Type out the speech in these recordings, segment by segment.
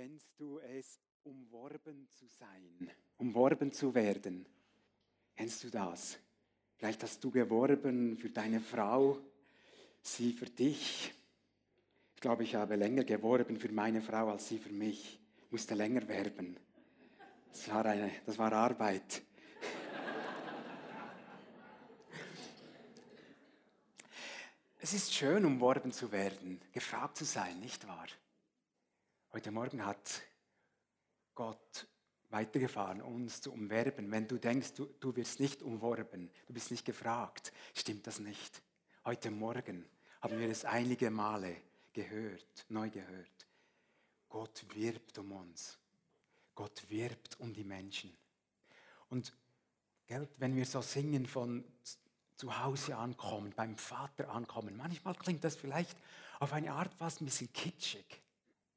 kennst du es, umworben zu sein, umworben zu werden? Kennst du das? Vielleicht hast du geworben für deine Frau, sie für dich. Ich glaube, ich habe länger geworben für meine Frau als sie für mich. Ich musste länger werben. Das war, eine, das war Arbeit. Es ist schön, umworben zu werden, gefragt zu sein, nicht wahr? Heute Morgen hat Gott weitergefahren, uns zu umwerben. Wenn du denkst, du, du wirst nicht umworben, du bist nicht gefragt, stimmt das nicht. Heute Morgen haben wir es einige Male gehört, neu gehört. Gott wirbt um uns. Gott wirbt um die Menschen. Und gell, wenn wir so singen von zu Hause ankommen, beim Vater ankommen, manchmal klingt das vielleicht auf eine Art fast ein bisschen kitschig.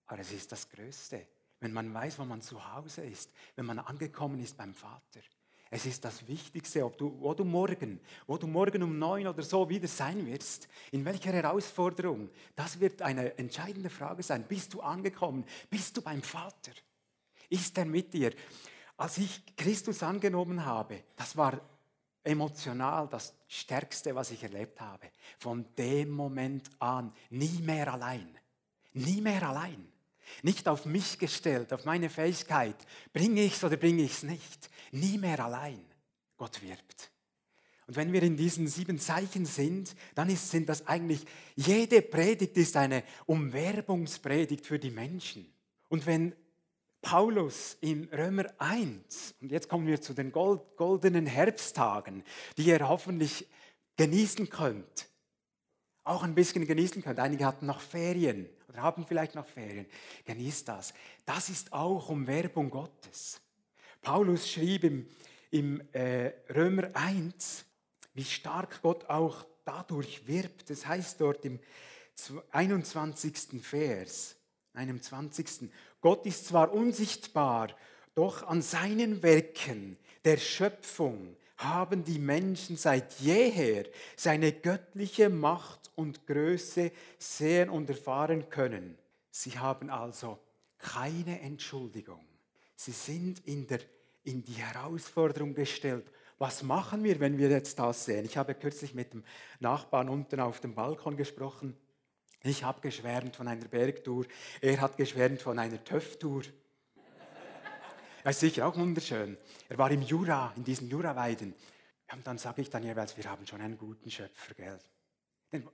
Aber es ist das Größte, wenn man weiß, wo man zu Hause ist, wenn man angekommen ist beim Vater. Es ist das Wichtigste, ob du, wo du morgen, wo du morgen um neun oder so wieder sein wirst, in welcher Herausforderung. Das wird eine entscheidende Frage sein. Bist du angekommen? Bist du beim Vater? Ist er mit dir? Als ich Christus angenommen habe, das war emotional das Stärkste, was ich erlebt habe. Von dem Moment an nie mehr allein. Nie mehr allein. Nicht auf mich gestellt, auf meine Fähigkeit. Bringe ich es oder bringe ich es nicht. Nie mehr allein. Gott wirbt. Und wenn wir in diesen sieben Zeichen sind, dann ist, sind das eigentlich, jede Predigt ist eine Umwerbungspredigt für die Menschen. Und wenn Paulus in Römer 1, und jetzt kommen wir zu den goldenen Herbsttagen, die ihr hoffentlich genießen könnt, auch ein bisschen genießen könnt. Einige hatten noch Ferien oder haben vielleicht noch Ferien. Genießt das. Das ist auch um Werbung Gottes. Paulus schrieb im, im äh, Römer 1, wie stark Gott auch dadurch wirbt. Das heißt dort im 21. Vers, einem 20. Gott ist zwar unsichtbar, doch an seinen Werken der Schöpfung haben die Menschen seit jeher seine göttliche Macht und Größe sehen und erfahren können. Sie haben also keine Entschuldigung. Sie sind in, der, in die Herausforderung gestellt. Was machen wir, wenn wir jetzt das sehen? Ich habe kürzlich mit dem Nachbarn unten auf dem Balkon gesprochen. Ich habe geschwärmt von einer Bergtour. Er hat geschwärmt von einer TÜV-Tour. Das ist sicher auch wunderschön. Er war im Jura, in diesen Juraweiden. Und dann sage ich dann jeweils, wir haben schon einen guten Schöpfer, gell? Denn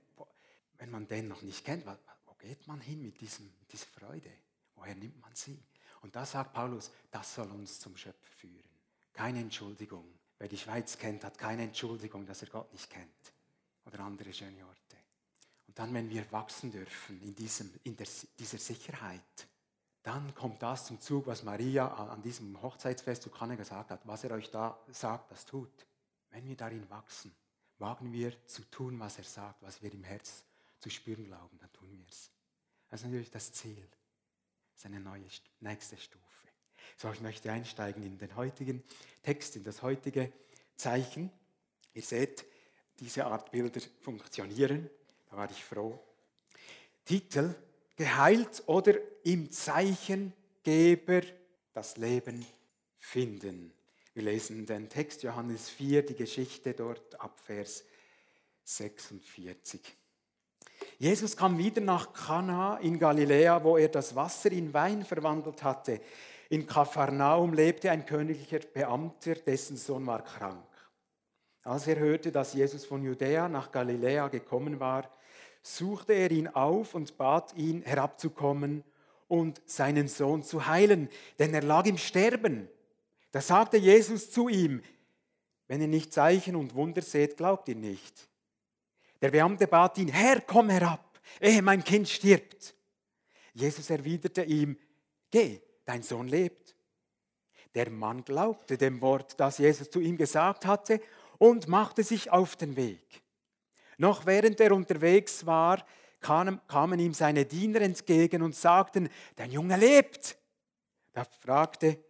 wenn man den noch nicht kennt, wo geht man hin mit, diesem, dieser Freude? Woher nimmt man sie? Und da sagt Paulus, das soll uns zum Schöpfer führen. Keine Entschuldigung. Wer die Schweiz kennt, hat keine Entschuldigung, dass er Gott nicht kennt. Oder andere schöne Orte. Und dann, wenn wir wachsen dürfen in, diesem, in der, dieser Sicherheit, dann kommt das zum Zug, was Maria an diesem Hochzeitsfest zu Kanne gesagt hat. Was er euch da sagt, das tut. Wenn wir darin wachsen, wagen wir zu tun, was er sagt, was wir im Herz zu spüren glauben, dann tun wir es. Das ist natürlich das Ziel. Das ist eine neue, nächste Stufe. So, ich möchte einsteigen in den heutigen Text, in das heutige Zeichen. Ihr seht, diese Art Bilder funktionieren. Da war ich froh. Titel geheilt oder im Zeichengeber das Leben finden. Wir lesen den Text Johannes 4, die Geschichte dort ab Vers 46. Jesus kam wieder nach Kana in Galiläa, wo er das Wasser in Wein verwandelt hatte. In Kapharnaum lebte ein königlicher Beamter, dessen Sohn war krank. Als er hörte, dass Jesus von Judäa nach Galiläa gekommen war, suchte er ihn auf und bat ihn herabzukommen und seinen Sohn zu heilen, denn er lag im Sterben. Da sagte Jesus zu ihm, wenn ihr nicht Zeichen und Wunder seht, glaubt ihr nicht. Der Beamte bat ihn, Herr, komm herab, ehe mein Kind stirbt. Jesus erwiderte ihm, geh, dein Sohn lebt. Der Mann glaubte dem Wort, das Jesus zu ihm gesagt hatte, und machte sich auf den Weg. Noch während er unterwegs war, kamen ihm seine Diener entgegen und sagten, dein Junge lebt. Da fragte,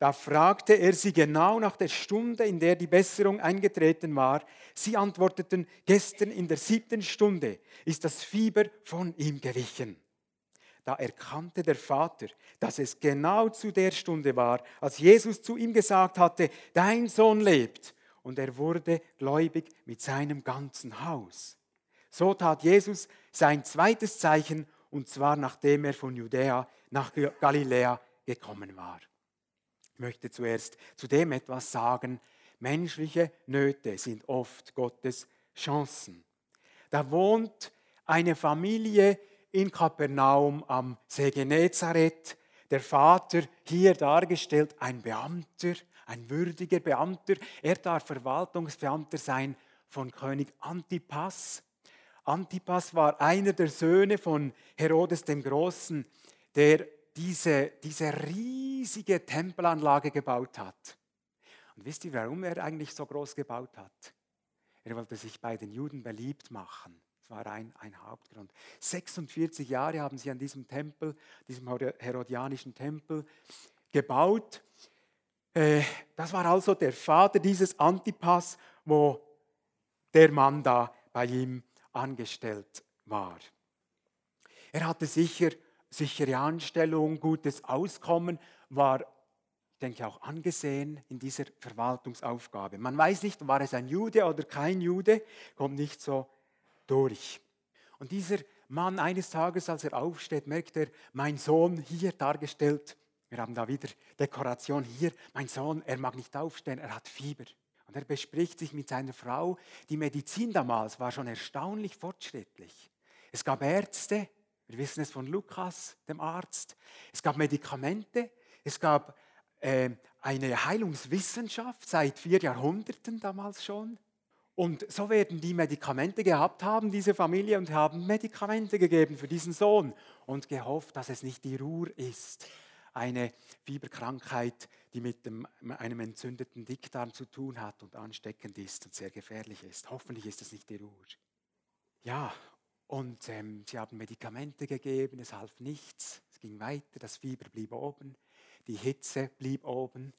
da fragte er sie genau nach der Stunde, in der die Besserung eingetreten war. Sie antworteten, gestern in der siebten Stunde ist das Fieber von ihm gewichen. Da erkannte der Vater, dass es genau zu der Stunde war, als Jesus zu ihm gesagt hatte, dein Sohn lebt. Und er wurde gläubig mit seinem ganzen Haus. So tat Jesus sein zweites Zeichen, und zwar nachdem er von Judäa nach Galiläa gekommen war. Möchte zuerst zu dem etwas sagen. Menschliche Nöte sind oft Gottes Chancen. Da wohnt eine Familie in Kapernaum am See Genezareth. Der Vater hier dargestellt, ein Beamter, ein würdiger Beamter. Er darf Verwaltungsbeamter sein von König Antipas. Antipas war einer der Söhne von Herodes dem Großen, der diese, diese riesige Tempelanlage gebaut hat. Und wisst ihr, warum er eigentlich so groß gebaut hat? Er wollte sich bei den Juden beliebt machen. Das war ein, ein Hauptgrund. 46 Jahre haben sie an diesem Tempel, diesem herodianischen Tempel, gebaut. Äh, das war also der Vater dieses Antipas, wo der Mann da bei ihm angestellt war. Er hatte sicher sichere Anstellung, gutes Auskommen, war, ich denke, auch angesehen in dieser Verwaltungsaufgabe. Man weiß nicht, war es ein Jude oder kein Jude, kommt nicht so durch. Und dieser Mann eines Tages, als er aufsteht, merkt er, mein Sohn hier dargestellt, wir haben da wieder Dekoration hier, mein Sohn, er mag nicht aufstehen, er hat Fieber. Und er bespricht sich mit seiner Frau, die Medizin damals war schon erstaunlich fortschrittlich. Es gab Ärzte, wir wissen es von Lukas, dem Arzt, es gab Medikamente, es gab äh, eine Heilungswissenschaft seit vier Jahrhunderten damals schon. Und so werden die Medikamente gehabt haben, diese Familie, und haben Medikamente gegeben für diesen Sohn und gehofft, dass es nicht die Ruhr ist. Eine Fieberkrankheit, die mit dem, einem entzündeten Dickdarm zu tun hat und ansteckend ist und sehr gefährlich ist. Hoffentlich ist es nicht die Ruhr. Ja, und ähm, sie haben Medikamente gegeben, es half nichts. Es ging weiter, das Fieber blieb oben, die Hitze blieb oben,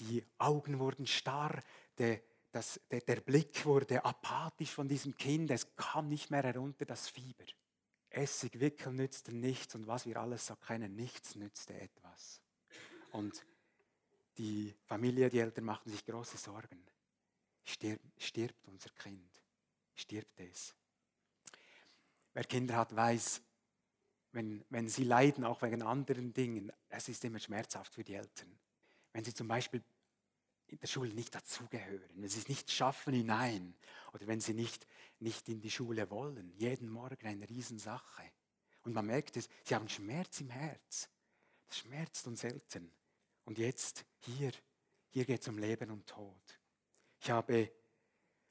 die Augen wurden starr, der das, der, der Blick wurde apathisch von diesem Kind, es kam nicht mehr herunter, das Fieber. Essig wickeln nützte nichts und was wir alles so kennen, nichts nützte etwas. Und die Familie, die Eltern machten sich große Sorgen. Stirb, stirbt unser Kind? Stirbt es? Wer Kinder hat, weiß, wenn, wenn sie leiden, auch wegen anderen Dingen, es ist immer schmerzhaft für die Eltern. Wenn sie zum Beispiel in der Schule nicht dazugehören, wenn sie es nicht schaffen hinein oder wenn sie nicht, nicht in die Schule wollen. Jeden Morgen eine Riesensache. Und man merkt es, sie haben Schmerz im Herz. Das schmerzt uns selten. Und jetzt hier, hier geht es um Leben und Tod. Ich habe,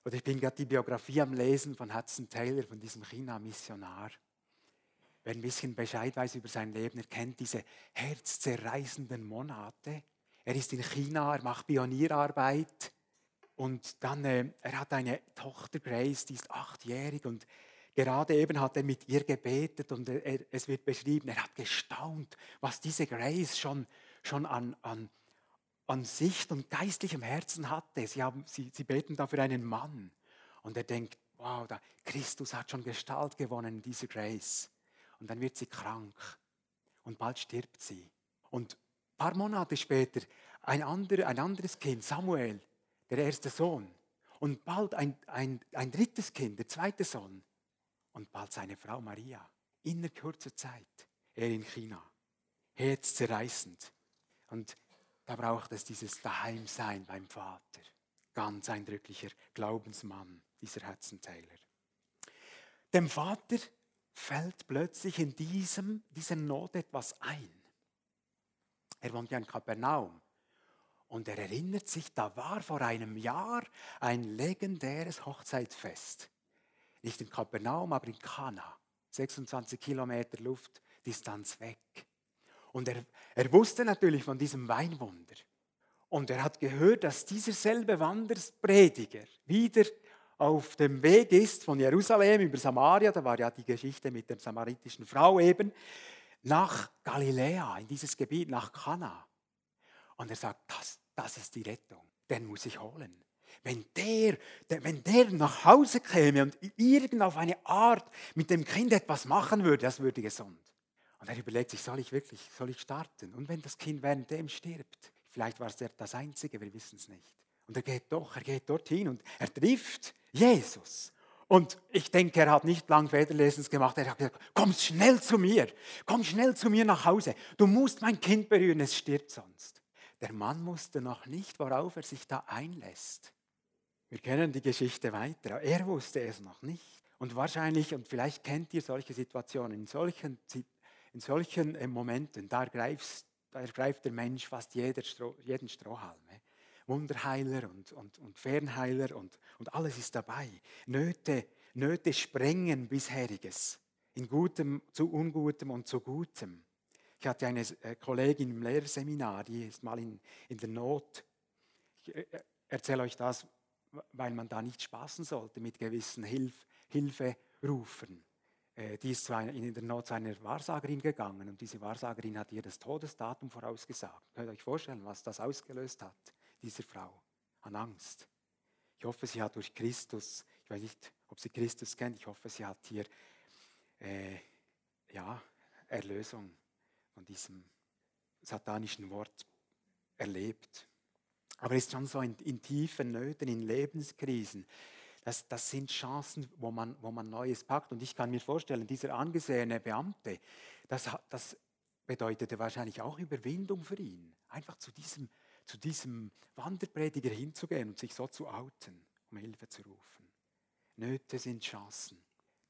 oder ich bin gerade die Biografie am Lesen von Hudson Taylor, von diesem China-Missionar. Wer ein bisschen Bescheid weiß über sein Leben, er kennt diese herzzerreißenden Monate. Er ist in China, er macht Pionierarbeit. Und dann, äh, er hat eine Tochter, Grace, die ist achtjährig. Und gerade eben hat er mit ihr gebetet und er, es wird beschrieben, er hat gestaunt, was diese Grace schon, schon an, an, an Sicht und geistlichem Herzen hatte. Sie, haben, sie, sie beten da für einen Mann und er denkt, wow, da, Christus hat schon Gestalt gewonnen in dieser Grace. Und dann wird sie krank und bald stirbt sie. Und paar Monate später ein, anderer, ein anderes Kind, Samuel, der erste Sohn. Und bald ein, ein, ein drittes Kind, der zweite Sohn. Und bald seine Frau Maria. In kurzer Zeit. Er in China. Herzzerreißend. Und da braucht es dieses Daheimsein beim Vater. Ganz eindrücklicher Glaubensmann, dieser Hudson Taylor. Dem Vater fällt plötzlich in diesem, dieser Not etwas ein. Er wohnt ja in Kapernaum. Und er erinnert sich, da war vor einem Jahr ein legendäres Hochzeitsfest. Nicht in Kapernaum, aber in Kana. 26 Kilometer Luftdistanz weg. Und er, er wusste natürlich von diesem Weinwunder. Und er hat gehört, dass dieser selbe Wandersprediger wieder auf dem Weg ist von Jerusalem über Samaria, da war ja die Geschichte mit der samaritischen Frau eben, nach Galiläa, in dieses Gebiet, nach Kana. Und er sagt, das, das ist die Rettung, den muss ich holen. Wenn der, der, wenn der nach Hause käme und irgend auf eine Art mit dem Kind etwas machen würde, das würde gesund. Und er überlegt sich, soll ich wirklich, soll ich starten? Und wenn das Kind während dem stirbt, vielleicht war es das Einzige, wir wissen es nicht. Und er geht doch, er geht dorthin und er trifft Jesus. Und ich denke, er hat nicht lang Federlesens gemacht. Er hat gesagt, komm schnell zu mir, komm schnell zu mir nach Hause. Du musst mein Kind berühren, es stirbt sonst. Der Mann wusste noch nicht, worauf er sich da einlässt. Wir kennen die Geschichte weiter. Er wusste es noch nicht. Und wahrscheinlich, und vielleicht kennt ihr solche Situationen, in solchen, in solchen äh, Momenten, da, greifst, da ergreift der Mensch fast jeder Stroh, jeden Strohhalm. Wunderheiler und, und, und Fernheiler und, und alles ist dabei. Nöte, Nöte sprengen bisheriges, in Gutem zu Ungutem und zu Gutem. Ich hatte eine äh, Kollegin im Lehrerseminar, die ist mal in, in der Not. Ich äh, erzähle euch das, weil man da nicht spaßen sollte mit gewissen Hilf, Hilferufen. Äh, die ist in der Not zu einer Wahrsagerin gegangen und diese Wahrsagerin hat ihr das Todesdatum vorausgesagt. Könnt ihr euch vorstellen, was das ausgelöst hat? dieser Frau an Angst. Ich hoffe, sie hat durch Christus, ich weiß nicht, ob sie Christus kennt, ich hoffe, sie hat hier äh, ja, Erlösung von diesem satanischen Wort erlebt. Aber es ist schon so in, in tiefen Nöten, in Lebenskrisen. Das, das sind Chancen, wo man, wo man Neues packt. Und ich kann mir vorstellen, dieser angesehene Beamte, das, das bedeutete wahrscheinlich auch Überwindung für ihn. Einfach zu diesem zu diesem Wanderprediger hinzugehen und sich so zu outen, um Hilfe zu rufen. Nöte sind Chancen.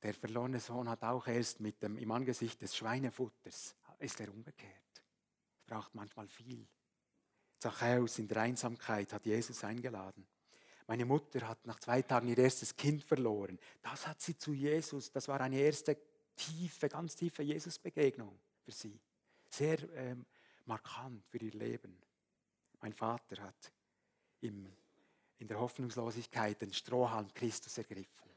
Der verlorene Sohn hat auch erst mit dem, im Angesicht des Schweinefutters, ist er umgekehrt. Es braucht manchmal viel. Zachäus in der Einsamkeit hat Jesus eingeladen. Meine Mutter hat nach zwei Tagen ihr erstes Kind verloren. Das hat sie zu Jesus, das war eine erste tiefe, ganz tiefe Jesus-Begegnung für sie. Sehr ähm, markant für ihr Leben. Mein Vater hat im, in der Hoffnungslosigkeit den Strohhalm Christus ergriffen.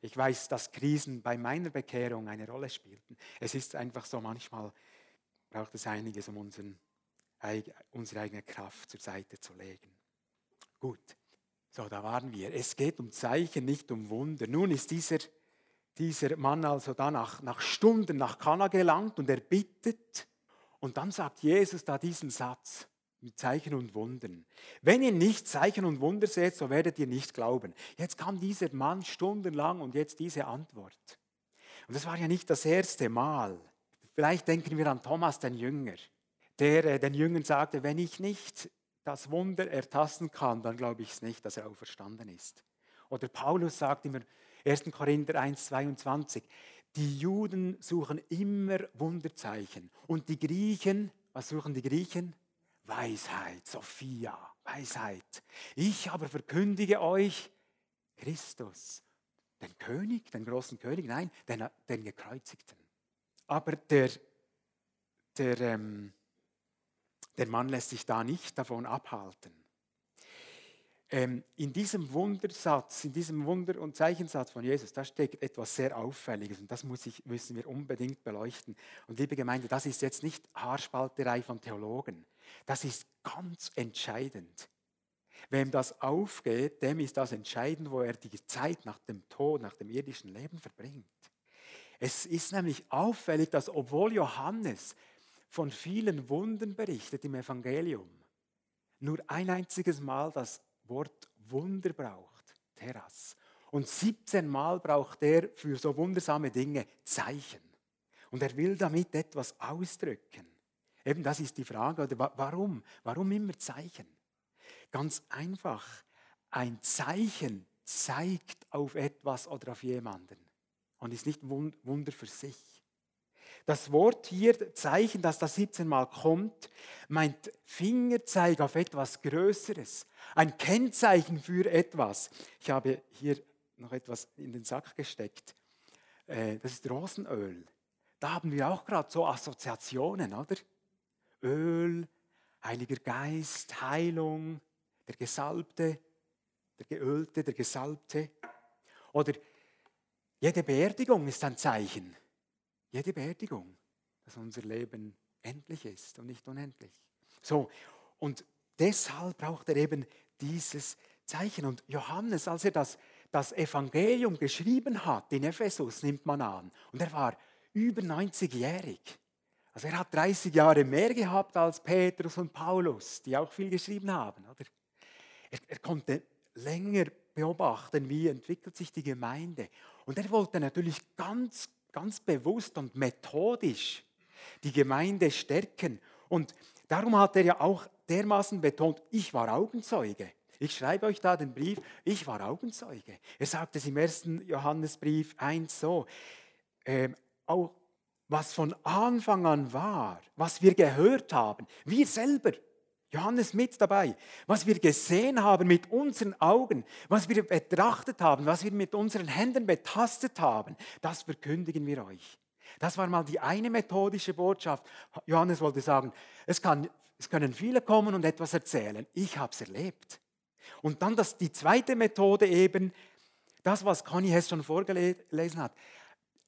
Ich weiß, dass Krisen bei meiner Bekehrung eine Rolle spielten. Es ist einfach so, manchmal braucht es einiges, um unseren, unsere eigene Kraft zur Seite zu legen. Gut, so, da waren wir. Es geht um Zeichen, nicht um Wunder. Nun ist dieser, dieser Mann also da nach, nach Stunden nach Kana gelangt und er bittet. Und dann sagt Jesus da diesen Satz mit Zeichen und Wundern. Wenn ihr nicht Zeichen und Wunder seht, so werdet ihr nicht glauben. Jetzt kam dieser Mann stundenlang und jetzt diese Antwort. Und das war ja nicht das erste Mal. Vielleicht denken wir an Thomas, den Jünger, der äh, den Jüngern sagte, wenn ich nicht das Wunder ertasten kann, dann glaube ich es nicht, dass er auferstanden ist. Oder Paulus sagt immer, 1. Korinther 1, 22, die Juden suchen immer Wunderzeichen und die Griechen, was suchen die Griechen? Weisheit, Sophia, Weisheit. Ich aber verkündige euch Christus, den König, den großen König, nein, den, den Gekreuzigten. Aber der, der, ähm, der Mann lässt sich da nicht davon abhalten. Ähm, in diesem Wundersatz, in diesem Wunder- und Zeichensatz von Jesus, da steckt etwas sehr Auffälliges und das ich, müssen wir unbedingt beleuchten. Und liebe Gemeinde, das ist jetzt nicht Haarspalterei von Theologen. Das ist ganz entscheidend. Wem das aufgeht, dem ist das entscheidend, wo er die Zeit nach dem Tod, nach dem irdischen Leben verbringt. Es ist nämlich auffällig, dass obwohl Johannes von vielen Wunden berichtet im Evangelium, nur ein einziges Mal das Wort Wunder braucht, Terras. Und 17 Mal braucht er für so wundersame Dinge Zeichen. Und er will damit etwas ausdrücken. Eben das ist die Frage, oder warum? Warum immer Zeichen? Ganz einfach, ein Zeichen zeigt auf etwas oder auf jemanden und ist nicht Wunder für sich. Das Wort hier, Zeichen, das da 17 Mal kommt, meint Fingerzeig auf etwas Größeres. Ein Kennzeichen für etwas. Ich habe hier noch etwas in den Sack gesteckt. Äh, das ist Rosenöl. Da haben wir auch gerade so Assoziationen, oder? Öl, Heiliger Geist, Heilung, der Gesalbte, der Geölte, der Gesalbte. Oder jede Beerdigung ist ein Zeichen. Jede Beerdigung, dass unser Leben endlich ist und nicht unendlich. So, und deshalb braucht er eben dieses Zeichen. Und Johannes, als er das, das Evangelium geschrieben hat in Ephesus, nimmt man an, und er war über 90-jährig. Also er hat 30 Jahre mehr gehabt als Petrus und Paulus, die auch viel geschrieben haben. Oder? Er, er konnte länger beobachten, wie entwickelt sich die Gemeinde. Und er wollte natürlich ganz, ganz bewusst und methodisch die Gemeinde stärken. Und darum hat er ja auch dermaßen betont, ich war Augenzeuge. Ich schreibe euch da den Brief, ich war Augenzeuge. Er sagt es im ersten Johannesbrief 1 so, äh, auch was von Anfang an war, was wir gehört haben, wir selber, Johannes mit dabei, was wir gesehen haben mit unseren Augen, was wir betrachtet haben, was wir mit unseren Händen betastet haben, das verkündigen wir euch. Das war mal die eine methodische Botschaft. Johannes wollte sagen, es, kann, es können viele kommen und etwas erzählen. Ich habe es erlebt. Und dann das, die zweite Methode eben, das, was Conny Hess schon vorgelesen hat.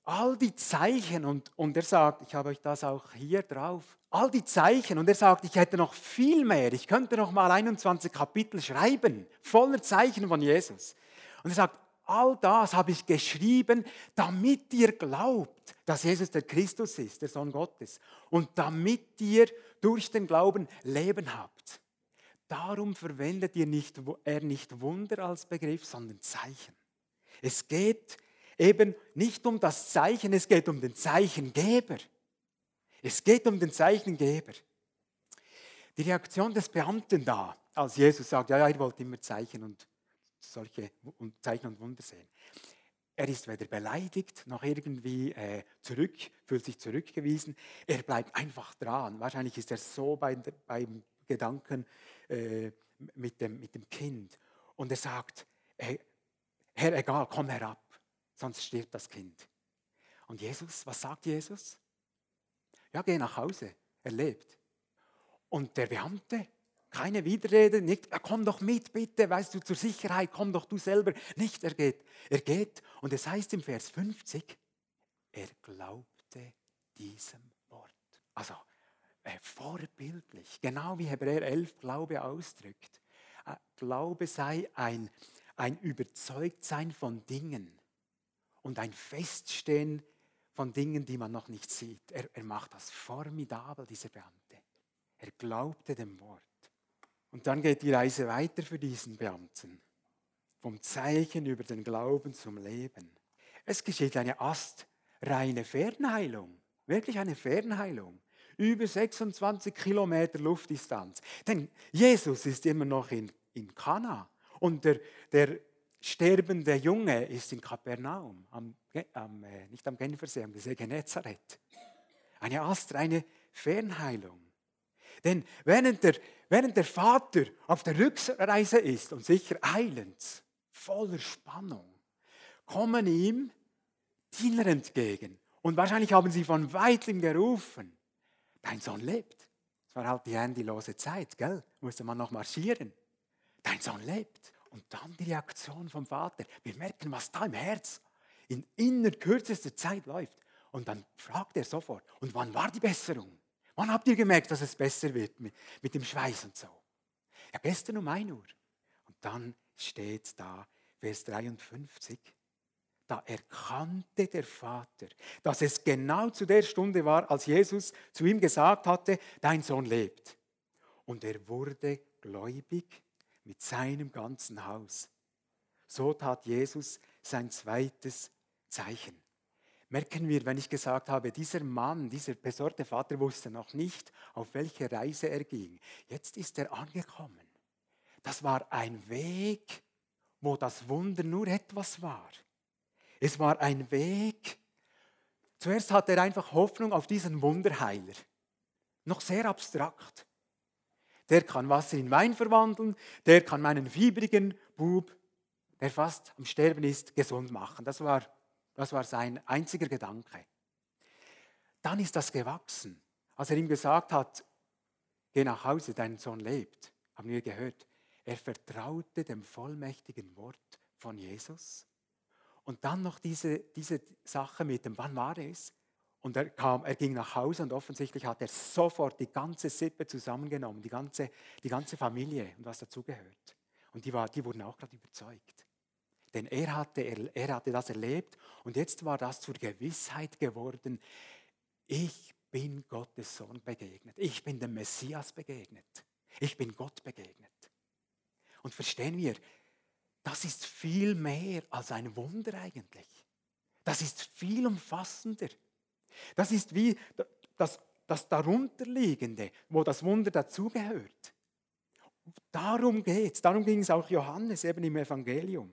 All die Zeichen, und, und er sagt, ich habe euch das auch hier drauf, all die Zeichen, und er sagt, ich hätte noch viel mehr, ich könnte noch mal 21 Kapitel schreiben, voller Zeichen von Jesus. Und er sagt, all das habe ich geschrieben, damit ihr glaubt, dass Jesus der Christus ist, der Sohn Gottes, und damit ihr durch den Glauben Leben habt. Darum verwendet ihr nicht, er nicht Wunder als Begriff, sondern Zeichen. Es geht eben nicht um das Zeichen, es geht um den Zeichengeber. Es geht um den Zeichengeber. Die Reaktion des Beamten da, als Jesus sagt, ja, ja, ihr wollt immer Zeichen und solche Zeichen und Wunder sehen. Er ist weder beleidigt noch irgendwie äh, zurück, fühlt sich zurückgewiesen. Er bleibt einfach dran. Wahrscheinlich ist er so bei, beim Gedanken äh, mit, dem, mit dem Kind. Und er sagt, hey, Herr, egal, komm herab, sonst stirbt das Kind. Und Jesus, was sagt Jesus? Ja, geh nach Hause, er lebt. Und der Beamte, keine Widerrede, nicht, ja, komm doch mit, bitte, weißt du, zur Sicherheit, komm doch du selber. Nicht, er geht. Er geht und es heißt im Vers 50, er glaubte diesem Wort. Also, äh, vorbildlich, genau wie Hebräer 11 Glaube ausdrückt. Äh, Glaube sei ein, ein Überzeugtsein von Dingen und ein Feststehen von Dingen, die man noch nicht sieht. Er, er macht das formidabel, dieser Beamte. Er glaubte dem Wort. Und dann geht die Reise weiter für diesen Beamten. Vom Zeichen über den Glauben zum Leben. Es geschieht eine astreine Fernheilung. Wirklich eine Fernheilung. Über 26 Kilometer Luftdistanz. Denn Jesus ist immer noch in, in Kana. Und der, der sterbende Junge ist in Kapernaum. Am, am, äh, nicht am Genfersee, am See Genezareth. Eine astreine Fernheilung. Denn während der, während der Vater auf der Rückreise ist und sicher eilend, voller Spannung, kommen ihm Diener entgegen. Und wahrscheinlich haben sie von weitem gerufen, dein Sohn lebt. Es war halt die handylose Zeit, gell? Musste man noch marschieren. Dein Sohn lebt. Und dann die Reaktion vom Vater. Wir merken, was da im Herz in inner kürzester Zeit läuft. Und dann fragt er sofort, und wann war die Besserung? Wann habt ihr gemerkt, dass es besser wird mit, mit dem Schweiß und so? Ja, gestern um 1 Uhr. Und dann steht da, Vers 53, da erkannte der Vater, dass es genau zu der Stunde war, als Jesus zu ihm gesagt hatte, dein Sohn lebt. Und er wurde gläubig mit seinem ganzen Haus. So tat Jesus sein zweites Zeichen merken wir, wenn ich gesagt habe, dieser Mann, dieser besorgte Vater wusste noch nicht, auf welche Reise er ging. Jetzt ist er angekommen. Das war ein Weg, wo das Wunder nur etwas war. Es war ein Weg. Zuerst hatte er einfach Hoffnung auf diesen Wunderheiler. Noch sehr abstrakt. Der kann Wasser in Wein verwandeln, der kann meinen fiebrigen Bub, der fast am Sterben ist, gesund machen. Das war das war sein einziger Gedanke. Dann ist das gewachsen. Als er ihm gesagt hat, geh nach Hause, dein Sohn lebt, haben wir gehört. Er vertraute dem vollmächtigen Wort von Jesus. Und dann noch diese, diese Sache mit dem, wann war es? Und er kam, er ging nach Hause und offensichtlich hat er sofort die ganze Sippe zusammengenommen, die ganze, die ganze Familie und was dazugehört. Und die, war, die wurden auch gerade überzeugt. Denn er hatte, er hatte das erlebt und jetzt war das zur Gewissheit geworden. Ich bin Gottes Sohn begegnet. Ich bin dem Messias begegnet. Ich bin Gott begegnet. Und verstehen wir, das ist viel mehr als ein Wunder eigentlich. Das ist viel umfassender. Das ist wie das, das darunterliegende, wo das Wunder dazugehört. Darum geht es. Darum ging es auch Johannes eben im Evangelium.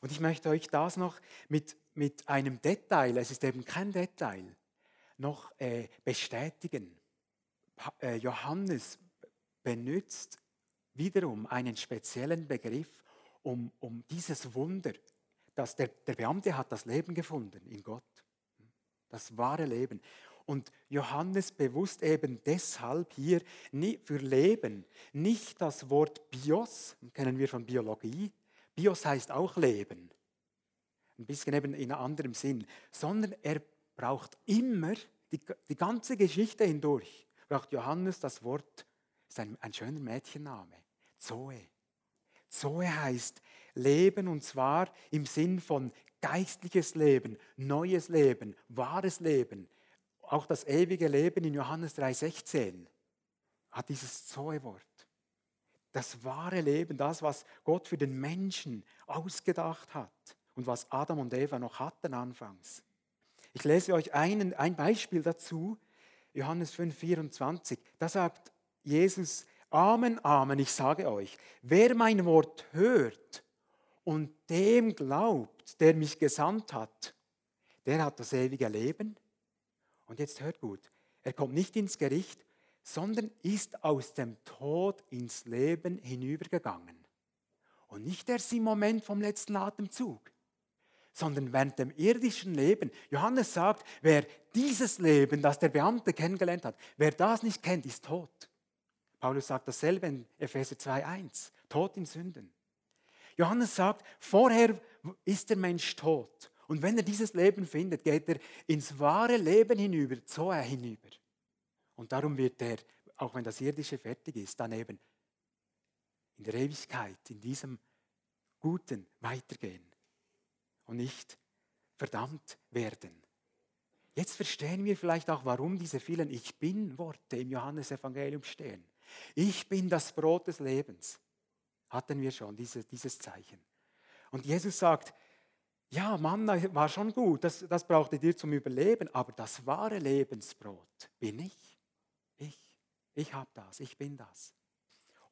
Und ich möchte euch das noch mit, mit einem Detail, es ist eben kein Detail, noch äh, bestätigen. Äh, Johannes benutzt wiederum einen speziellen Begriff, um, um dieses Wunder, dass der, der Beamte hat das Leben gefunden in Gott, das wahre Leben. Und Johannes bewusst eben deshalb hier für Leben nicht das Wort Bios, kennen wir von Biologie. Bios heißt auch Leben, ein bisschen eben in einem anderen Sinn, sondern er braucht immer, die, die ganze Geschichte hindurch, braucht Johannes das Wort, ist ein, ein schöner Mädchenname, Zoe. Zoe heißt Leben und zwar im Sinn von geistliches Leben, neues Leben, wahres Leben. Auch das ewige Leben in Johannes 3,16 hat dieses Zoe-Wort. Das wahre Leben, das, was Gott für den Menschen ausgedacht hat und was Adam und Eva noch hatten anfangs. Ich lese euch einen, ein Beispiel dazu, Johannes 5, 24. Da sagt Jesus, Amen, Amen, ich sage euch, wer mein Wort hört und dem glaubt, der mich gesandt hat, der hat das ewige Leben. Und jetzt hört gut, er kommt nicht ins Gericht, sondern ist aus dem Tod ins Leben hinübergegangen. Und nicht erst im Moment vom letzten Atemzug sondern während dem irdischen Leben. Johannes sagt, wer dieses Leben, das der Beamte kennengelernt hat, wer das nicht kennt, ist tot. Paulus sagt dasselbe in Epheser 2.1, tot in Sünden. Johannes sagt, vorher ist der Mensch tot. Und wenn er dieses Leben findet, geht er ins wahre Leben hinüber, Zoe hinüber. Und darum wird er, auch wenn das irdische fertig ist, dann eben in der Ewigkeit, in diesem Guten weitergehen und nicht verdammt werden. Jetzt verstehen wir vielleicht auch, warum diese vielen Ich bin-Worte im Johannesevangelium stehen. Ich bin das Brot des Lebens. Hatten wir schon diese, dieses Zeichen. Und Jesus sagt, ja, Mann, war schon gut, das, das brauchte dir zum Überleben, aber das wahre Lebensbrot bin ich. Ich, ich habe das, ich bin das.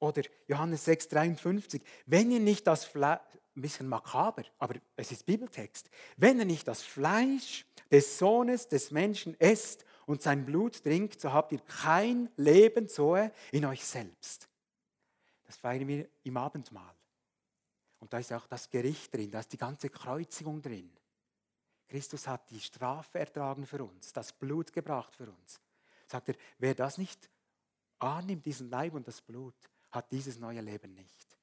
Oder Johannes 6,53, wenn ihr nicht das Fleisch, ein bisschen makaber, aber es ist Bibeltext, wenn ihr nicht das Fleisch des Sohnes des Menschen esst und sein Blut trinkt, so habt ihr kein Leben so in euch selbst. Das feiern wir im Abendmahl. Und da ist auch das Gericht drin, da ist die ganze Kreuzigung drin. Christus hat die Strafe ertragen für uns, das Blut gebracht für uns. Sagt er, wer das nicht annimmt, diesen Leib und das Blut, hat dieses neue Leben nicht.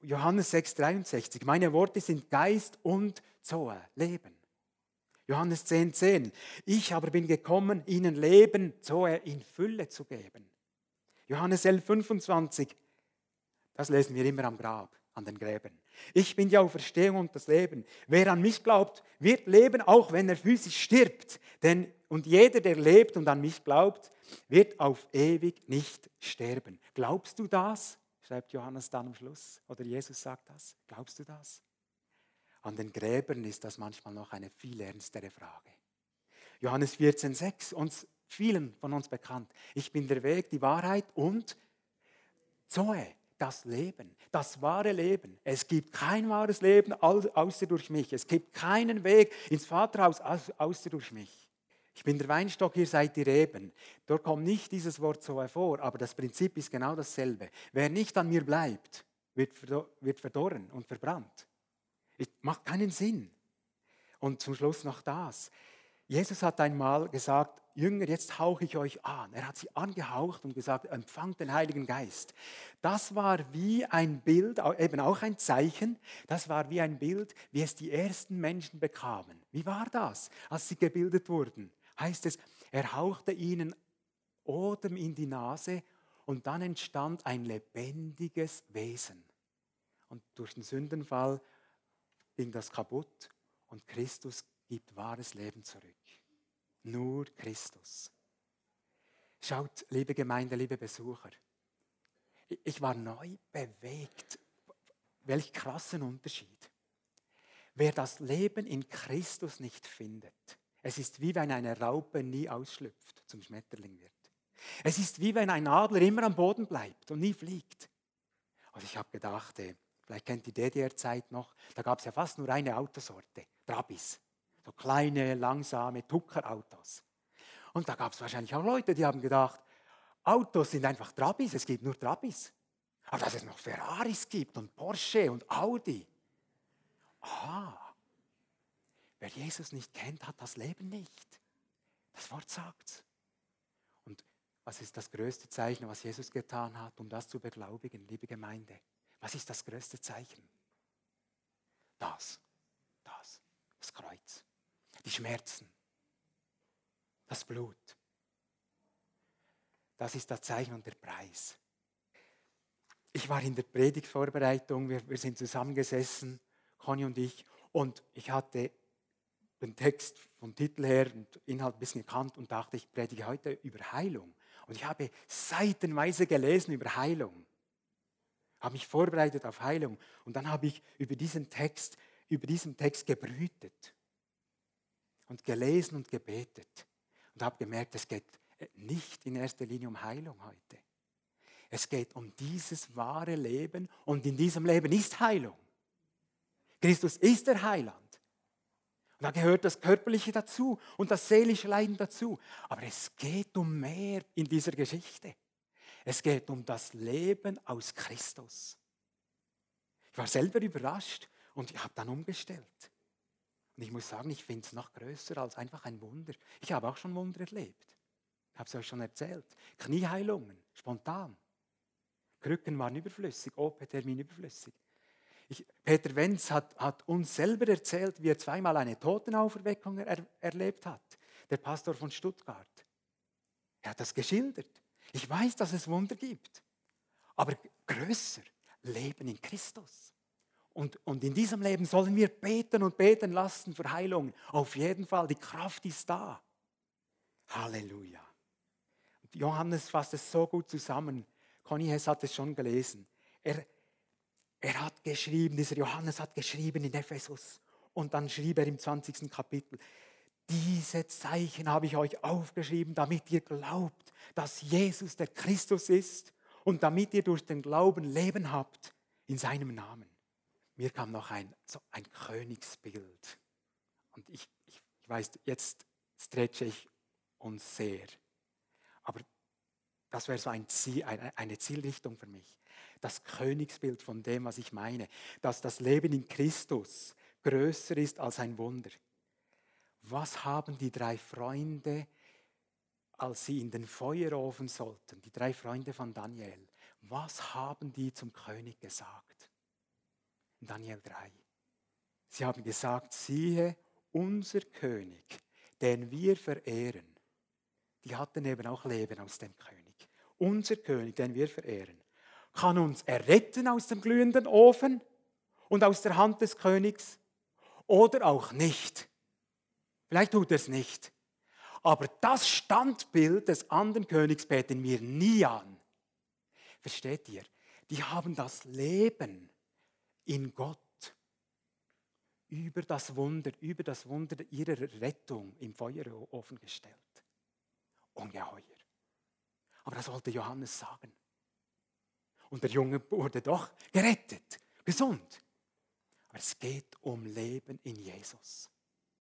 Johannes 6,63. Meine Worte sind Geist und Zoe, Leben. Johannes 10,10. 10. Ich aber bin gekommen, ihnen Leben, Zoe in Fülle zu geben. Johannes 11,25. Das lesen wir immer am Grab, an den Gräbern. Ich bin die Auferstehung und das Leben. Wer an mich glaubt, wird leben, auch wenn er physisch stirbt. Denn und jeder, der lebt und an mich glaubt, wird auf ewig nicht sterben. Glaubst du das? schreibt Johannes dann am Schluss. Oder Jesus sagt das. Glaubst du das? An den Gräbern ist das manchmal noch eine viel ernstere Frage. Johannes 14,6, uns vielen von uns bekannt. Ich bin der Weg, die Wahrheit und Zoe, das Leben, das wahre Leben. Es gibt kein wahres Leben außer durch mich. Es gibt keinen Weg ins Vaterhaus außer durch mich. Ich bin der Weinstock, ihr seid die Reben. Dort kommt nicht dieses Wort so hervor, aber das Prinzip ist genau dasselbe. Wer nicht an mir bleibt, wird verdorren und verbrannt. Es macht keinen Sinn. Und zum Schluss noch das. Jesus hat einmal gesagt, Jünger, jetzt hauche ich euch an. Er hat sie angehaucht und gesagt, empfangt den Heiligen Geist. Das war wie ein Bild, eben auch ein Zeichen, das war wie ein Bild, wie es die ersten Menschen bekamen. Wie war das, als sie gebildet wurden? heißt es, er hauchte ihnen Odem in die Nase und dann entstand ein lebendiges Wesen. Und durch den Sündenfall ging das kaputt und Christus gibt wahres Leben zurück. Nur Christus. Schaut, liebe Gemeinde, liebe Besucher, ich war neu bewegt. Welch krassen Unterschied. Wer das Leben in Christus nicht findet, es ist wie wenn eine Raupe nie ausschlüpft, zum Schmetterling wird. Es ist wie wenn ein Adler immer am Boden bleibt und nie fliegt. Und ich habe gedacht, äh, vielleicht kennt die DDR-Zeit noch, da gab es ja fast nur eine Autosorte, Trabis. So kleine, langsame Tuckerautos. Und da gab es wahrscheinlich auch Leute, die haben gedacht, Autos sind einfach Trabis, es gibt nur Trabis. Aber dass es noch Ferraris gibt und Porsche und Audi. Aha. Wer Jesus nicht kennt, hat das Leben nicht. Das Wort sagt's. Und was ist das größte Zeichen, was Jesus getan hat, um das zu beglaubigen, liebe Gemeinde? Was ist das größte Zeichen? Das, das, das Kreuz, die Schmerzen, das Blut. Das ist das Zeichen und der Preis. Ich war in der Predigtvorbereitung, wir, wir sind zusammengesessen, Conny und ich, und ich hatte den Text vom Titel her und Inhalt ein bisschen gekannt und dachte, ich predige heute über Heilung. Und ich habe seitenweise gelesen über Heilung, habe mich vorbereitet auf Heilung und dann habe ich über diesen Text, über diesen Text gebrütet und gelesen und gebetet und habe gemerkt, es geht nicht in erster Linie um Heilung heute. Es geht um dieses wahre Leben und in diesem Leben ist Heilung. Christus ist der Heiland. Und da gehört das Körperliche dazu und das seelische Leiden dazu. Aber es geht um mehr in dieser Geschichte. Es geht um das Leben aus Christus. Ich war selber überrascht und ich habe dann umgestellt. Und ich muss sagen, ich finde es noch größer als einfach ein Wunder. Ich habe auch schon Wunder erlebt. Ich habe es euch schon erzählt. Knieheilungen, spontan. Krücken waren überflüssig, OP-Termin überflüssig. Ich, Peter Wenz hat, hat, uns selber erzählt, wie er zweimal eine Totenauferweckung er, erlebt hat. Der Pastor von Stuttgart. Er hat das geschildert. Ich weiß, dass es Wunder gibt. Aber größer, Leben in Christus. Und, und in diesem Leben sollen wir beten und beten lassen für Heilung. Auf jeden Fall, die Kraft ist da. Halleluja. Johannes fasst es so gut zusammen. Conny Hess hat es schon gelesen. Er, er hat geschrieben, dieser Johannes hat geschrieben in Ephesus. Und dann schrieb er im 20. Kapitel, diese Zeichen habe ich euch aufgeschrieben, damit ihr glaubt, dass Jesus der Christus ist und damit ihr durch den Glauben Leben habt in seinem Namen. Mir kam noch ein, so ein Königsbild. Und ich, ich, ich weiß, jetzt stretche ich uns sehr. Aber das wäre so ein Ziel, eine Zielrichtung für mich. Das Königsbild von dem, was ich meine. Dass das Leben in Christus größer ist als ein Wunder. Was haben die drei Freunde, als sie in den Feuerofen sollten, die drei Freunde von Daniel, was haben die zum König gesagt? In Daniel 3. Sie haben gesagt, siehe, unser König, den wir verehren, die hatten eben auch Leben aus dem König. Unser König, den wir verehren, kann uns erretten aus dem glühenden Ofen und aus der Hand des Königs oder auch nicht. Vielleicht tut er es nicht. Aber das Standbild des anderen Königs beten wir nie an. Versteht ihr? Die haben das Leben in Gott über das Wunder, über das Wunder ihrer Rettung im Feuerofen gestellt ungeheuer. Aber das wollte Johannes sagen. Und der Junge wurde doch gerettet, gesund. Aber es geht um Leben in Jesus.